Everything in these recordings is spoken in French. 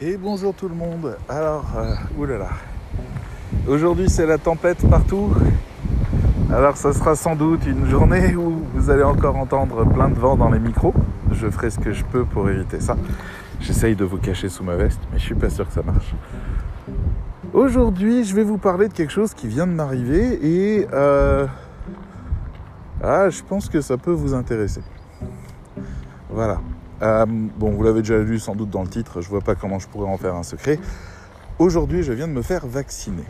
Et bonjour tout le monde. Alors, euh, oulala. Aujourd'hui c'est la tempête partout. Alors ça sera sans doute une journée où vous allez encore entendre plein de vent dans les micros. Je ferai ce que je peux pour éviter ça. J'essaye de vous cacher sous ma veste, mais je suis pas sûr que ça marche. Aujourd'hui, je vais vous parler de quelque chose qui vient de m'arriver et euh, ah, je pense que ça peut vous intéresser. Voilà. Euh, bon, vous l'avez déjà lu sans doute dans le titre, je vois pas comment je pourrais en faire un secret. Aujourd'hui, je viens de me faire vacciner.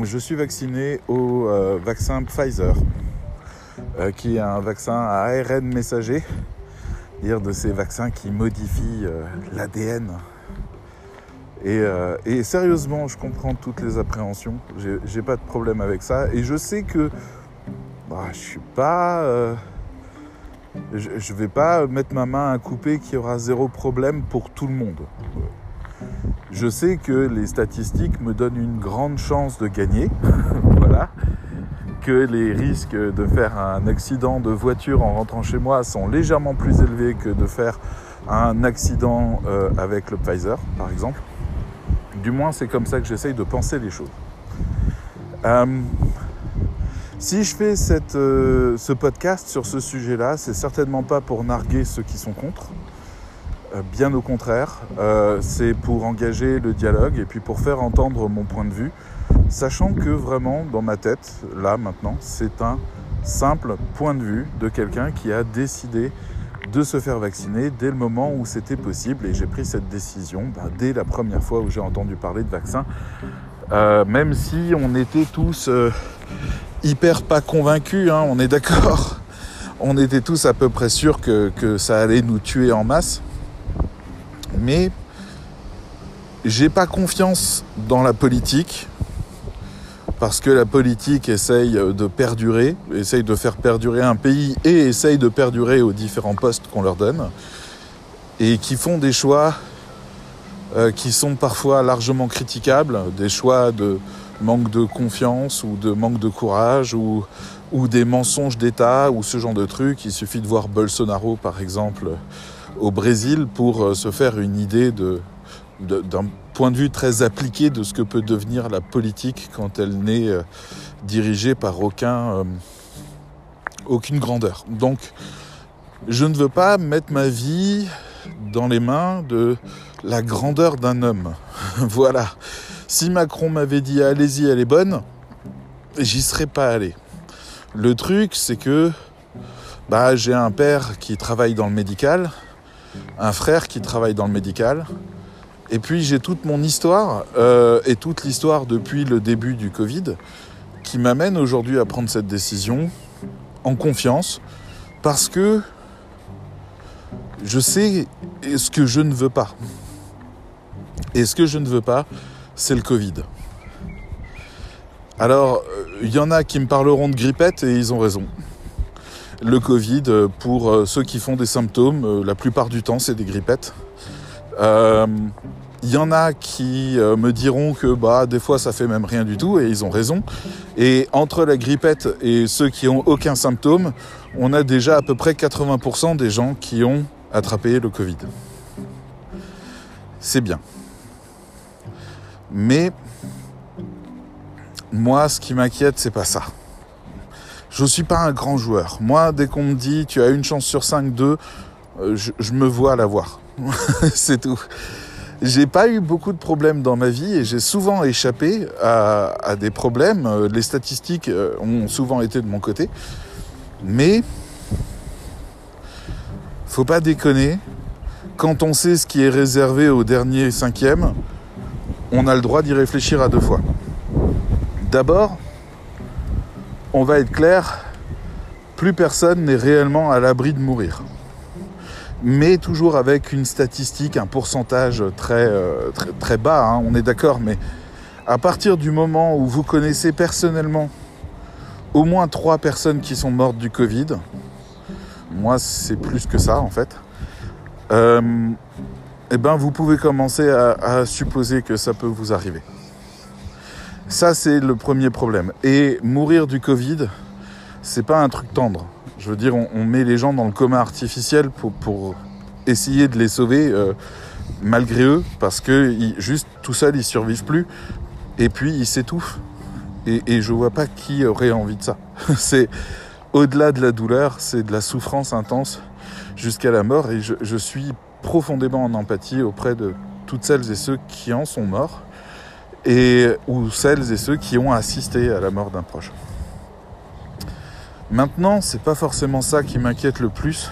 Je suis vacciné au euh, vaccin Pfizer, euh, qui est un vaccin à ARN messager, dire de ces vaccins qui modifient l'ADN. Et, et, sérieusement, je comprends toutes les appréhensions, j'ai pas de problème avec ça, et je sais que bah, je suis pas je ne vais pas mettre ma main à couper qui aura zéro problème pour tout le monde. Je sais que les statistiques me donnent une grande chance de gagner, voilà, que les risques de faire un accident de voiture en rentrant chez moi sont légèrement plus élevés que de faire un accident euh, avec le Pfizer, par exemple. Du moins, c'est comme ça que j'essaye de penser les choses. Euh, si je fais euh, ce podcast sur ce sujet-là, c'est certainement pas pour narguer ceux qui sont contre. Euh, bien au contraire, euh, c'est pour engager le dialogue et puis pour faire entendre mon point de vue, sachant que vraiment dans ma tête, là maintenant, c'est un simple point de vue de quelqu'un qui a décidé de se faire vacciner dès le moment où c'était possible et j'ai pris cette décision bah, dès la première fois où j'ai entendu parler de vaccin, même si on était tous hyper pas convaincu, hein, on est d'accord. On était tous à peu près sûrs que, que ça allait nous tuer en masse. Mais j'ai pas confiance dans la politique parce que la politique essaye de perdurer, essaye de faire perdurer un pays et essaye de perdurer aux différents postes qu'on leur donne et qui font des choix euh, qui sont parfois largement critiquables, des choix de, manque de confiance ou de manque de courage ou, des mensonges d'État ou ce genre de trucs. Il suffit de voir Bolsonaro par exemple au Brésil pour euh, se faire une idée d'un point de vue très appliqué de ce que peut devenir la politique quand elle n'est euh, dirigée par euh, aucune grandeur. Donc je ne veux pas mettre ma vie dans les mains de la grandeur d'un homme. voilà. Si Macron m'avait dit allez-y, elle est bonne, j'y serais pas allé. Le truc, c'est que bah, j'ai un père qui travaille dans le médical, un frère qui travaille dans le médical, et puis j'ai toute mon histoire euh, et toute l'histoire depuis le début du Covid qui m'amène aujourd'hui à prendre cette décision en confiance parce que je sais ce que je ne veux pas. Et ce que je ne veux pas, c'est le Covid. Alors, il y en a qui me parleront de grippette et ils ont raison. Le Covid, pour euh, ceux qui font des symptômes, euh, la plupart du temps, c'est des grippettes. Euh, il y en a qui me diront que bah des fois ça fait même rien du tout et ils ont raison. Et entre la grippette et ceux qui ont aucun symptôme, on a déjà à peu près 80% des gens qui ont attrapé le Covid. C'est bien. Mais moi, ce qui m'inquiète, c'est pas ça. Je suis pas un grand joueur. Moi, dès qu'on me dit tu as une chance sur 5, 2, euh, je, me vois l'avoir. c'est tout. J'ai pas eu beaucoup de problèmes dans ma vie et j'ai souvent échappé à, à, des problèmes. Euh, les statistiques euh, ont souvent été de mon côté. Mais faut pas déconner. Quand on sait ce qui est réservé au dernier cinquième, on a le droit d'y réfléchir à deux fois. D'abord, on va être clair, plus personne n'est réellement à l'abri de mourir. Mais toujours avec une statistique, un pourcentage très, euh, bas, hein, on est d'accord, mais à partir du moment où vous connaissez personnellement au moins trois personnes qui sont mortes du Covid, moi c'est plus que ça en fait, euh, eh ben, vous pouvez commencer à, supposer que ça peut vous arriver. Ça, c'est le premier problème. Et mourir du Covid, c'est pas un truc tendre. Je veux dire, on, met les gens dans le coma artificiel pour, essayer de les sauver. Euh, malgré eux, parce que juste tout seul, ils survivent plus, et puis ils s'étouffent. Et, et je vois pas qui aurait envie de ça. c'est au-delà de la douleur, c'est de la souffrance intense jusqu'à la mort, et je, suis profondément en empathie auprès de toutes celles et ceux qui en sont morts, et ou celles et ceux qui ont assisté à la mort d'un proche. Maintenant, c'est pas forcément ça qui m'inquiète le plus.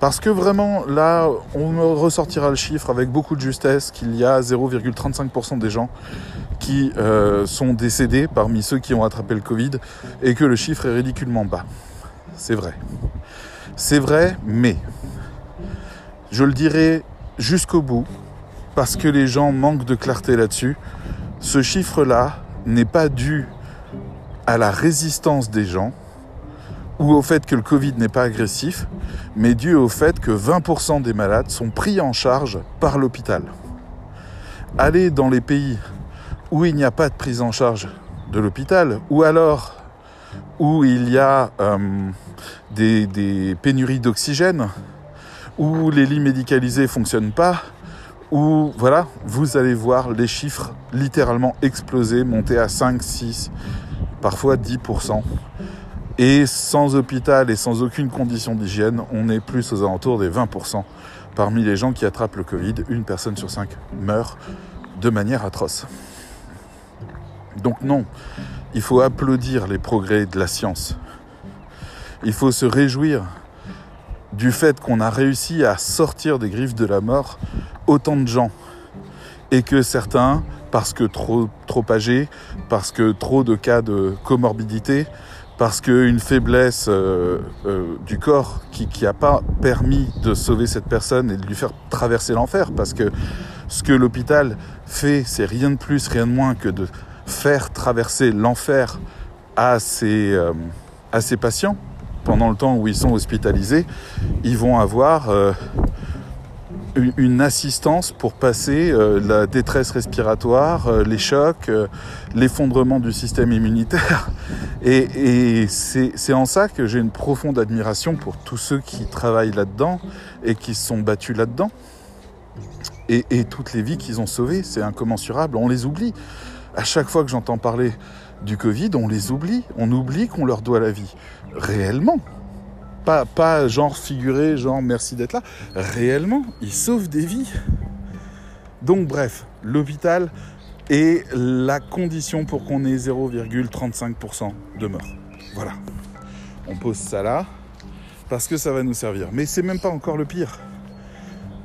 Parce que vraiment, là, on ressortira le chiffre avec beaucoup de justesse qu'il y a 0,35% des gens qui euh, sont décédés parmi ceux qui ont attrapé le Covid et que le chiffre est ridiculement bas. C'est vrai. C'est vrai, mais je le dirai jusqu'au bout parce que les gens manquent de clarté là-dessus. Ce chiffre-là n'est pas dû à la résistance des gens, ou au fait que le Covid n'est pas agressif, mais dû au fait que 20% des malades sont pris en charge par l'hôpital. Aller dans les pays où il n'y a pas de prise en charge de l'hôpital, ou alors où il y a euh, des, pénuries d'oxygène, où les lits médicalisés ne fonctionnent pas, où voilà, vous allez voir les chiffres littéralement exploser, monter à 5, 6, parfois 10%. Et sans hôpital et sans aucune condition d'hygiène, on est plus aux alentours des 20%. Parmi les gens qui attrapent le Covid, une personne sur cinq meurt de manière atroce. Donc non, il faut applaudir les progrès de la science. Il faut se réjouir du fait qu'on a réussi à sortir des griffes de la mort autant de gens. Et que certains, parce que trop, trop âgés, parce que trop de cas de comorbidité, parce qu'une faiblesse euh, euh, du corps qui n'a pas permis de sauver cette personne et de lui faire traverser l'enfer, parce que ce que l'hôpital fait, c'est rien de plus, rien de moins que de faire traverser l'enfer à ses, euh, à ses patients pendant le temps où ils sont hospitalisés, ils vont avoir euh, une assistance pour passer euh, la détresse respiratoire, euh, les chocs, l'effondrement du système immunitaire. Et, c'est en ça que j'ai une profonde admiration pour tous ceux qui travaillent là-dedans et qui se sont battus là-dedans. Et, toutes les vies qu'ils ont sauvées, c'est incommensurable. On les oublie. À chaque fois que j'entends parler du Covid, on les oublie. On oublie qu'on leur doit la vie. Réellement. Pas, pas genre figuré, genre merci d'être là. Réellement, ils sauvent des vies. Donc bref, l'hôpital est la condition pour qu'on ait 0,35% de morts. Voilà. On pose ça là parce que ça va nous servir. Mais c'est même pas encore le pire.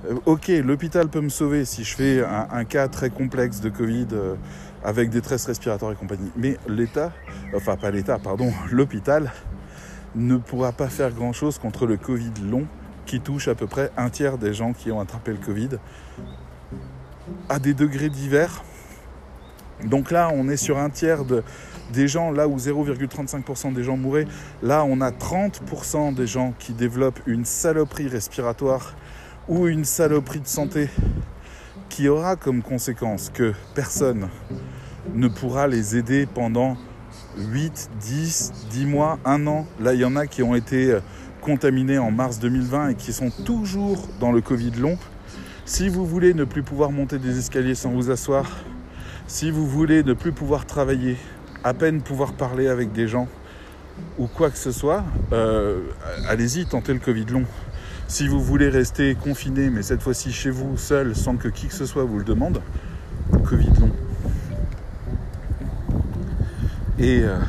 Euh, ok, l'hôpital peut me sauver si je fais un, cas très complexe de Covid euh, avec détresse respiratoire et compagnie. Mais l'État, enfin pas l'État, pardon, l'hôpital ne pourra pas faire grand-chose contre le Covid long qui touche à peu près un tiers des gens qui ont attrapé le Covid à des degrés divers. Donc là, on est sur un tiers de, des gens, là où 0,35% des gens mouraient, là on a 30% des gens qui développent une saloperie respiratoire ou une saloperie de santé qui aura comme conséquence que personne ne pourra les aider pendant 8, 10, 10 mois, 1 an. Là, il y en a qui ont été euh, contaminés en mars 2020 et qui sont toujours dans le Covid long. Si vous voulez ne plus pouvoir monter des escaliers sans vous asseoir, si vous voulez ne plus pouvoir travailler, à peine pouvoir parler avec des gens ou quoi que ce soit, euh, allez-y, tentez le Covid long. Si vous voulez rester confiné, mais cette fois-ci chez vous, seul, sans que qui que ce soit vous le demande, Covid long. Et, euh,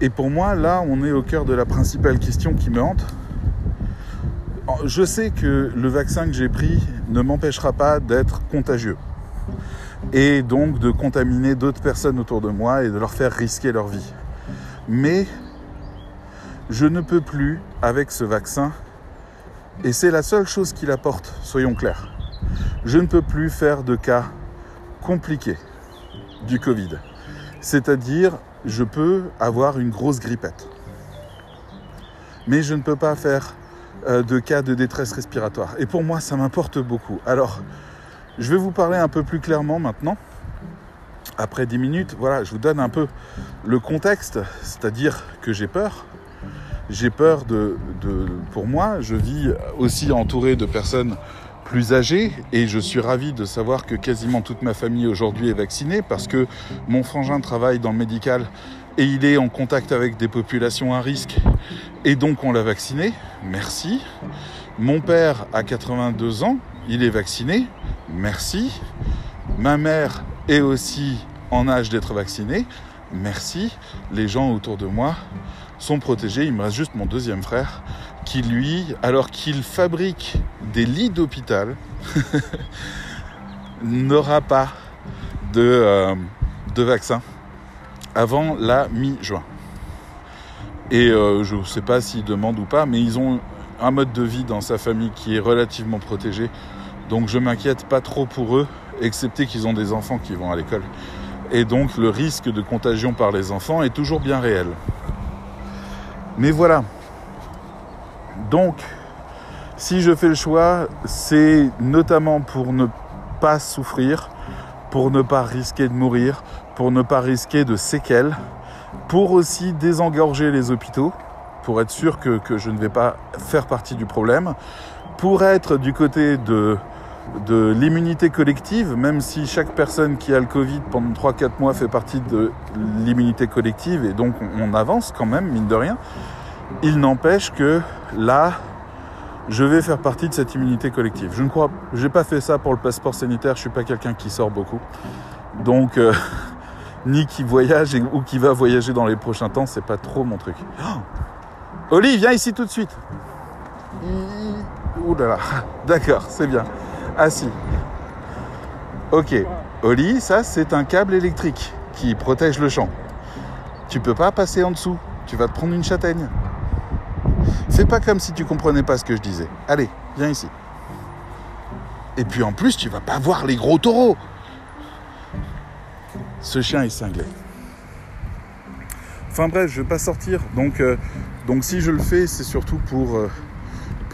et pour moi, là, on est au cœur de la principale question qui me hante. Je sais que le vaccin que j'ai pris ne m'empêchera pas d'être contagieux et donc de contaminer d'autres personnes autour de moi et de leur faire risquer leur vie. Mais je ne peux plus, avec ce vaccin, et c'est la seule chose qu'il apporte, soyons clairs, je ne peux plus faire de cas compliqués du Covid. C'est-à-dire, je peux avoir une grosse grippette. Mais je ne peux pas faire euh, de cas de détresse respiratoire. Et pour moi, ça m'importe beaucoup. Alors, je vais vous parler un peu plus clairement maintenant. Après 10 minutes, voilà, je vous donne un peu le contexte, c'est-à-dire que j'ai peur. J'ai peur de, Pour moi, je vis aussi entouré de personnes plus âgés et je suis ravi de savoir que quasiment toute ma famille aujourd'hui est vaccinée parce que mon frangin travaille dans le médical et il est en contact avec des populations à risque et donc on l'a vacciné. Merci. Mon père a 82 ans, il est vacciné. Merci. Ma mère est aussi en âge d'être vaccinée. Merci. Les gens autour de moi sont protégés. Il me reste juste mon deuxième frère qui, lui, alors qu'il fabrique des lits d'hôpital, n'aura pas de, euh, de vaccin avant la mi-juin. Et euh, je ne sais pas s'ils demandent ou pas, mais ils ont un mode de vie dans sa famille qui est relativement protégé. Donc je m'inquiète pas trop pour eux, excepté qu'ils ont des enfants qui vont à l'école. Et donc le risque de contagion par les enfants est toujours bien réel. Mais voilà. Donc, si je fais le choix, c'est notamment pour ne pas souffrir, pour ne pas risquer de mourir, pour ne pas risquer de séquelles, pour aussi désengorger les hôpitaux, pour être sûr que, je ne vais pas faire partie du problème, pour être du côté de, de l'immunité collective, même si chaque personne qui a le Covid pendant 3-4 mois fait partie de l'immunité collective, et donc on avance quand même, mine de rien, il n'empêche que là, je vais faire partie de cette immunité collective. Je ne crois, j'ai pas fait ça pour le passeport sanitaire. Je suis pas quelqu'un qui sort beaucoup, donc euh, ni qui voyage ou qui va voyager dans les prochains temps, c'est pas trop mon truc. Oh Oli, viens ici tout de suite. Ouh là là, d'accord, c'est bien. Assis. Ok, Oli, ça c'est un câble électrique qui protège le champ. Tu peux pas passer en dessous. Tu vas te prendre une châtaigne. Fais pas comme si tu comprenais pas ce que je disais. Allez, viens ici. Et puis en plus, tu vas pas voir les gros taureaux. Ce chien est cinglé. Enfin bref, je vais pas sortir. Donc, euh, donc si je le fais, c'est surtout pour, euh,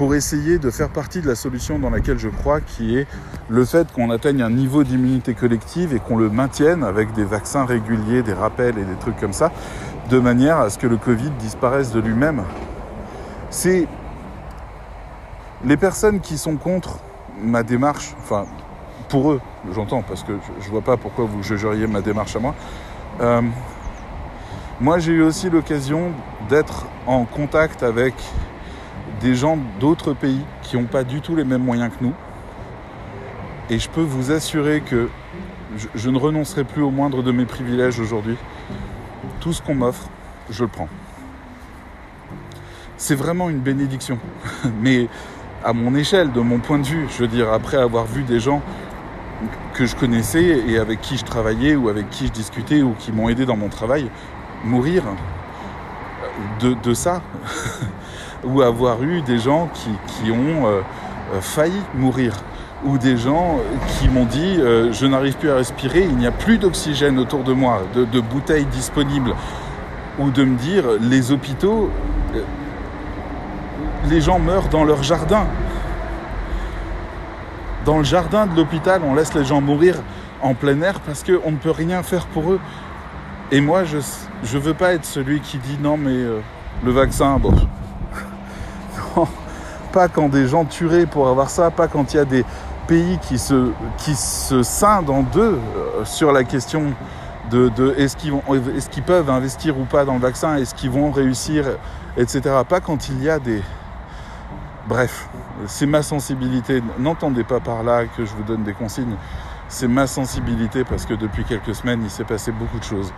pour essayer de faire partie de la solution dans laquelle je crois, qui est le fait qu'on atteigne un niveau d'immunité collective et qu'on le maintienne avec des vaccins réguliers, des rappels et des trucs comme ça, de manière à ce que le Covid disparaisse de lui-même c'est les personnes qui sont contre ma démarche, enfin pour eux, j'entends, parce que je ne vois pas pourquoi vous jugeriez ma démarche à moi. Euh, moi, j'ai eu aussi l'occasion d'être en contact avec des gens d'autres pays qui n'ont pas du tout les mêmes moyens que nous. Et je peux vous assurer que je, ne renoncerai plus au moindre de mes privilèges aujourd'hui. Tout ce qu'on m'offre, je le prends c'est vraiment une bénédiction. Mais à mon échelle, de mon point de vue, je veux dire, après avoir vu des gens que je connaissais et avec qui je travaillais ou avec qui je discutais ou qui m'ont aidé dans mon travail, mourir de, ça, ou avoir eu des gens qui, ont euh, euh, failli mourir, ou des gens qui m'ont dit euh, je n'arrive plus à respirer, il n'y a plus d'oxygène autour de moi, de, de bouteilles disponibles, ou de me dire les hôpitaux les gens meurent dans leur jardin. Dans le jardin de l'hôpital, on laisse les gens mourir en plein air parce qu'on ne peut rien faire pour eux. Et moi, je ne veux pas être celui qui dit non, mais euh, le vaccin, bon. Pas quand des gens tueraient pour avoir ça, pas quand il y a des pays qui se, qui se scindent en deux euh, sur la question de, de est-ce qu'ils est peuvent investir ou pas dans le vaccin, est-ce qu'ils vont réussir, etc. Pas quand il y a des, Bref, c'est ma sensibilité. N'entendez pas par là que je vous donne des consignes. C'est ma sensibilité parce que depuis quelques semaines, il s'est passé beaucoup de choses.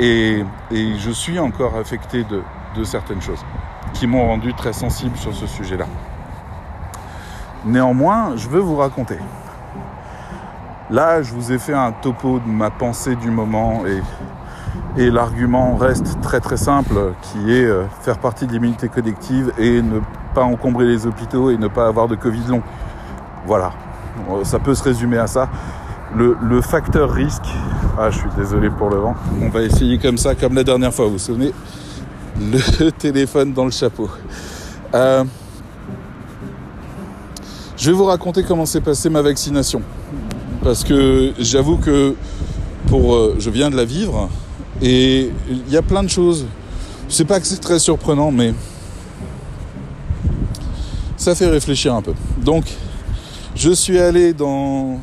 Et, je suis encore affecté de, de certaines choses qui m'ont rendu très sensible sur ce sujet-là. Néanmoins, je veux vous raconter. Là, je vous ai fait un topo de ma pensée du moment et et l'argument reste très très simple, qui est euh, faire partie de l'immunité collective et ne pas encombrer les hôpitaux et ne pas avoir de Covid long. Voilà, ça peut se résumer à ça. Le, facteur risque, ah je suis désolé pour le vent, on va essayer comme ça, comme la dernière fois, vous vous souvenez, le téléphone dans le chapeau. Euh, je vais vous raconter comment s'est passée ma vaccination. Parce que j'avoue que pour, je viens de la vivre, et il y a plein de choses. Je sais pas que c'est très surprenant, mais ça fait réfléchir un peu. Donc, Je suis allé dans,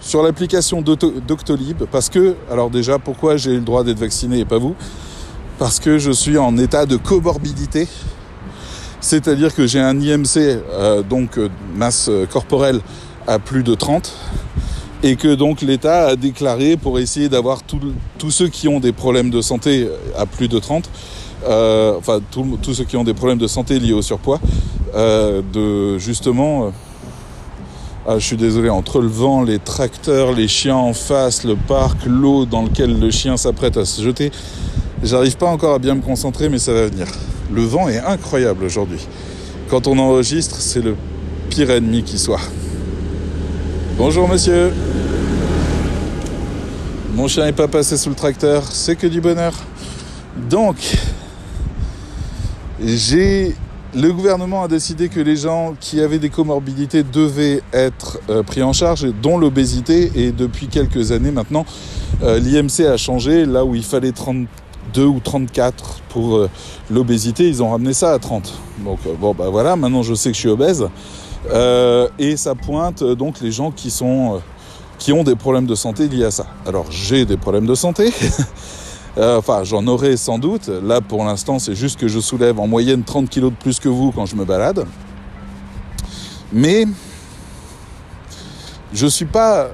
sur l'application Doctolib parce que, alors déjà, pourquoi j'ai le droit d'être vacciné et pas vous? Parce que je suis en état de comorbidité, c'est-à-dire que j'ai un IMC, euh, donc euh, masse corporelle, à plus de 30, et que donc l'État a déclaré pour essayer d'avoir tous ceux qui ont des problèmes de santé à plus de 30, euh, enfin tous ceux qui ont des problèmes de santé liés au surpoids, euh, de justement, euh, ah, je suis désolé, entre le vent, les tracteurs, les chiens en face, le parc, l'eau dans lequel le chien s'apprête à se jeter, j'arrive pas encore à bien me concentrer, mais ça va venir. Le vent est incroyable aujourd'hui. Quand on enregistre, c'est le pire ennemi qui soit. Bonjour monsieur. Mon chien n'est pas passé sous le tracteur, c'est que du bonheur. Donc, j'ai le gouvernement a décidé que les gens qui avaient des comorbidités devaient être euh, pris en charge, dont l'obésité. Et depuis quelques années maintenant, euh, l'IMC a changé. Là où il fallait 32 ou 34 pour euh, l'obésité, ils ont ramené ça à 30. Donc bon, bah voilà, maintenant je sais que je suis obèse. Euh, et ça pointe euh, donc les gens qui sont euh, qui ont des problèmes de santé liés à ça. Alors j'ai des problèmes de santé. enfin, j'en aurai sans doute. Là, pour l'instant, c'est juste que je soulève en moyenne 30 kg de plus que vous quand je me balade. Mais je suis pas.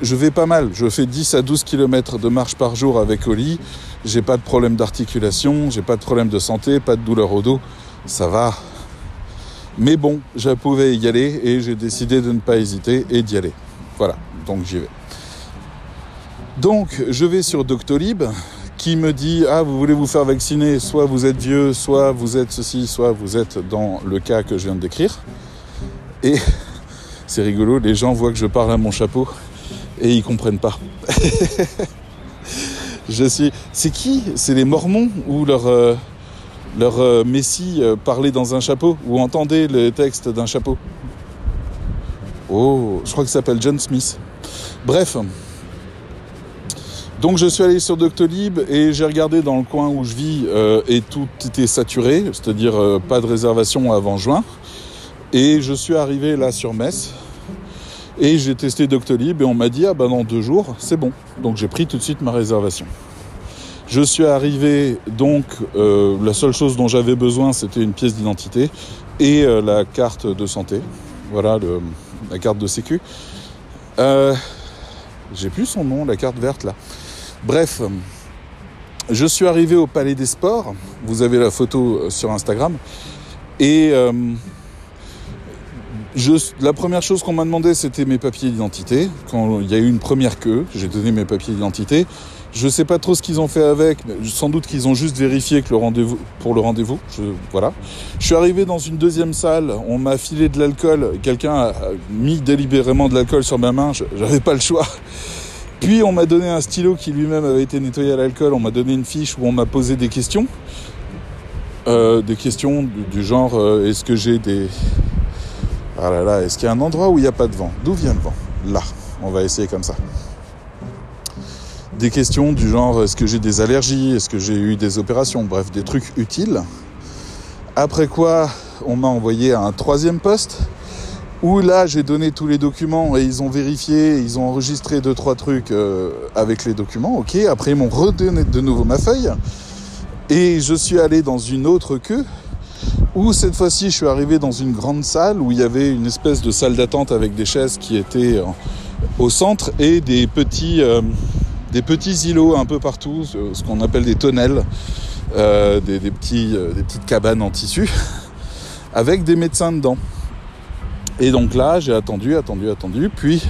Je, vais pas mal. Je fais 10 à 12 km de marche par jour avec Oli. J'ai pas de problème d'articulation, j'ai pas de problème de santé, pas de douleur au dos. Ça va. Mais bon, je pouvais y aller et j'ai décidé de ne pas hésiter et d'y aller. Voilà, donc j'y vais. Donc je vais sur Doctolib qui me dit Ah, vous voulez vous faire vacciner, soit vous êtes vieux, soit vous êtes ceci, soit vous êtes dans le cas que je viens de décrire. Et c'est rigolo, les gens voient que je parle à mon chapeau et ils comprennent pas. je. C'est qui? C'est les Mormons ou leur. Euh, leur euh, messie euh, parlait dans un chapeau ou entendait le texte d'un chapeau? Oh, je crois qu'il s'appelle John Smith. Bref. Donc je suis allé sur Doctolib et j'ai regardé dans le coin où je vis et tout était saturé, c'est-à-dire pas de réservation avant juin. Et je suis arrivé là sur Metz et j'ai testé Doctolib et on m'a dit ah ben dans deux jours c'est bon. Donc j'ai pris tout de suite ma réservation. Je suis arrivé, donc euh, la seule chose dont j'avais besoin, c'était une pièce d'identité et euh, la carte de santé. Voilà, la carte de sécu. Euh, j'ai plus son nom, la carte verte là. Bref, je suis arrivé au Palais des Sports. Vous avez la photo sur Instagram. Et la première chose qu'on m'a demandé, c'était mes papiers d'identité. Quand il y a eu une première queue, j'ai donné mes papiers d'identité. Je sais pas trop ce qu'ils ont fait avec, sans doute qu'ils ont juste vérifié que le rendez-vous pour le rendez-vous. Je, voilà. Je suis arrivé dans une deuxième salle, on m'a filé de l'alcool, quelqu'un a mis délibérément de l'alcool sur ma main, j'avais pas le choix. Puis on m'a donné un stylo qui lui-même avait été nettoyé à l'alcool, on m'a donné une fiche où on m'a posé des questions. Euh, des questions du, genre euh, est-ce que j'ai des. Ah là là, est-ce qu'il y a un endroit où il n'y a pas de vent? D'où vient le vent? Là, on va essayer comme ça. Des questions du genre est-ce que j'ai des allergies, est-ce que j'ai eu des opérations, bref, des trucs utiles. Après quoi, on m'a envoyé à un troisième poste où là j'ai donné tous les documents et ils ont vérifié, ils ont enregistré deux trois trucs euh, avec les documents. Ok, après ils m'ont redonné de nouveau ma feuille. Et je suis allé dans une autre queue où cette fois-ci je suis arrivé dans une grande salle où il y avait une espèce de salle d'attente avec des chaises qui étaient au centre et des petits euh, des petits îlots un peu partout, ce qu'on appelle des tonnelles, euh, euh, des petites cabanes en tissu, avec des médecins dedans. Et donc là, j'ai attendu, attendu, attendu, puis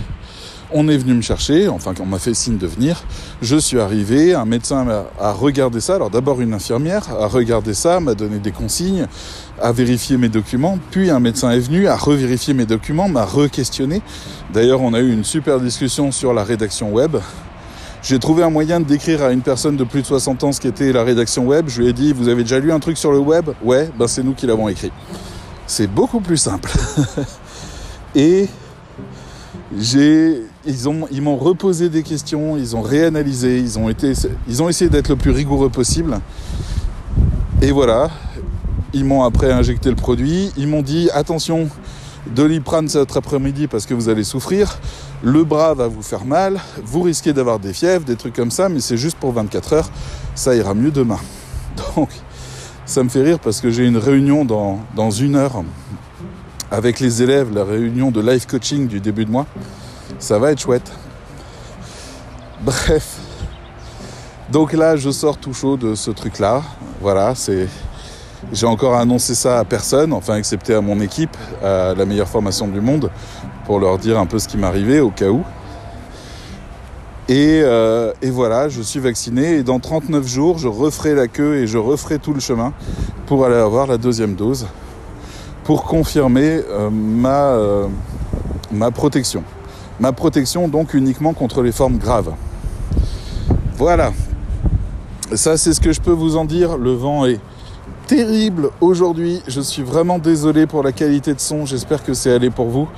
on est venu me chercher, enfin on m'a fait signe de venir, je suis arrivé, un médecin a regardé ça, alors d'abord une infirmière a regardé ça, m'a donné des consignes, a vérifié mes documents, puis un médecin est venu, a revérifié mes documents, m'a re-questionné. D'ailleurs on a eu une super discussion sur la rédaction web, j'ai trouvé un moyen décrire à une personne de plus de 60 ans ce qu'était la rédaction web. Je lui ai dit, vous avez déjà lu un truc sur le web? Ouais, ben c'est nous qui l'avons écrit. C'est beaucoup plus simple. Et ils ont, ils m'ont reposé des questions, ils ont réanalysé, ils ont essayé d'être le plus rigoureux possible. Et voilà, ils m'ont après injecté le produit. Ils m'ont dit attention, Doliprane cet après-midi parce que vous allez souffrir. Le bras va vous faire mal. Vous risquez d'avoir des fièvres, des trucs comme ça, mais c'est juste pour 24 heures. Ça ira mieux demain. Donc, ça me fait rire parce que j'ai une réunion dans une heure avec les élèves, la réunion de life coaching du début de mois. Ça va être chouette. Bref. Donc là, je sors tout chaud de ce truc-là. Voilà, c'est. J'ai encore annoncé ça à personne, enfin excepté à mon équipe, à la meilleure formation du monde, pour leur dire un peu ce qui m'arrivait au cas où. Et, euh, et, voilà, je suis vacciné et dans 39 jours, je referai la queue et je referai tout le chemin pour aller avoir la deuxième dose, pour confirmer euh, ma, euh, ma protection. Ma protection donc uniquement contre les formes graves. Voilà. Ça c'est ce que je peux vous en dire. Le vent est terrible aujourd'hui. Je suis vraiment désolé pour la qualité de son. J'espère que c'est allé pour vous.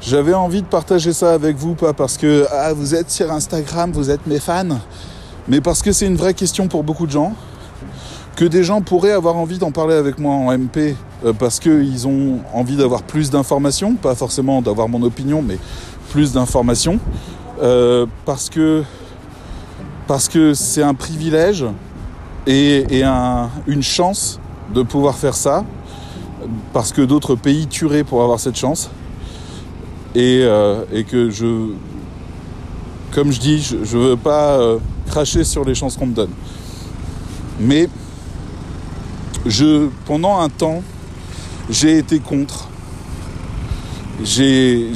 J'avais envie de partager ça avec vous, pas parce que ah, vous êtes sur Instagram, vous êtes mes fans, mais parce que c'est une vraie question pour beaucoup de gens. Que des gens pourraient avoir envie d'en parler avec moi en MP parce qu'ils ont envie d'avoir plus d'informations, pas forcément d'avoir mon opinion, mais plus d'informations. Euh, parce que parce que c'est un privilège et, et un, une chance de pouvoir faire ça, parce que d'autres pays tueraient pour avoir cette chance. Et, euh, que je, comme je dis, je ne veux pas euh, cracher sur les chances qu'on me donne. Mais je, pendant un temps, j'ai été contre. J'ai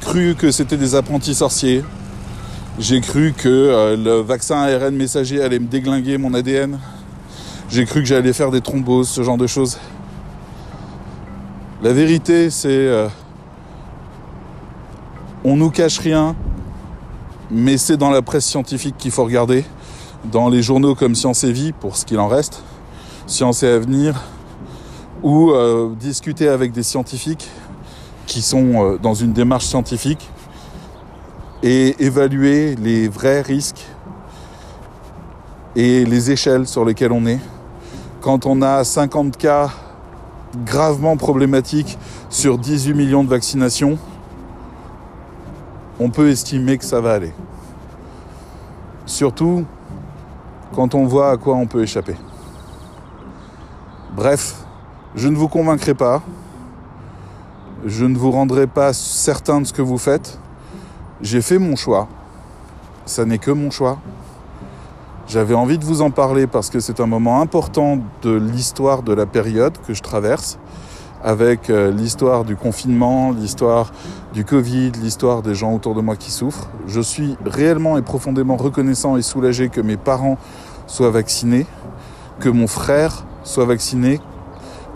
cru que c'était des apprentis sorciers. J'ai cru que euh, le vaccin ARN messager allait me déglinguer mon ADN. J'ai cru que j'allais faire des thromboses, ce genre de choses. La vérité, c'est. Euh, on nous cache rien, mais c'est dans la presse scientifique qu'il faut regarder. Dans les journaux comme Science et Vie, pour ce qu'il en reste, Science et Avenir, ou euh, discuter avec des scientifiques qui sont euh, dans une démarche scientifique et évaluer les vrais risques et les échelles sur lesquelles on est quand on a 50 cas gravement problématiques sur 18 millions de vaccinations, on peut estimer que ça va aller. Surtout quand on voit à quoi on peut échapper. Bref, je ne vous convaincrai pas. Je ne vous rendrai pas certain de ce que vous faites. J'ai fait mon choix. Ça n'est que mon choix. J'avais envie de vous en parler parce que c'est un moment important de l'histoire de la période que je traverse, avec euh, l'histoire du confinement, l'histoire du Covid, l'histoire des gens autour de moi qui souffrent. Je suis réellement et profondément reconnaissant et soulagé que mes parents soient vaccinés, que mon frère soit vacciné,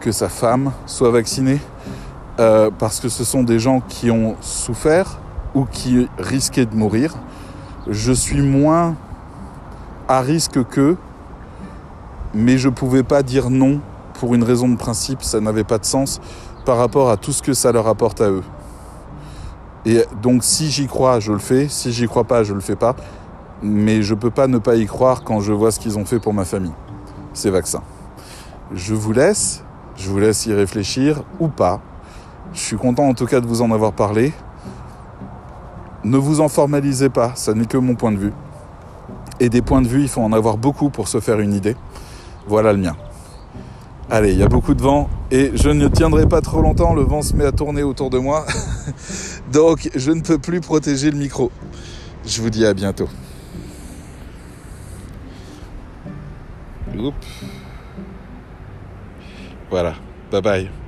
que sa femme soit vaccinée, euh, parce que ce sont des gens qui ont souffert ou qui risquaient de mourir. Je suis moins à risque que, mais je ne pouvais pas dire non pour une raison de principe, ça n'avait pas de sens par rapport à tout ce que ça leur apporte à eux. Et donc si j'y crois, je le fais, si j'y crois pas, je le fais pas, mais je peux pas ne pas y croire quand je vois ce qu'ils ont fait pour ma famille, ces vaccins. Je vous laisse, je vous laisse y réfléchir ou pas. Je suis content en tout cas de vous en avoir parlé. Ne vous en formalisez pas, ça n'est que mon point de vue. Et des points de vue, il faut en avoir beaucoup pour se faire une idée. Voilà le mien. Allez, il y a beaucoup de vent et je ne tiendrai pas trop longtemps, le vent se met à tourner autour de moi. Donc je ne peux plus protéger le micro. Je vous dis à bientôt. Oups. Voilà, bye bye.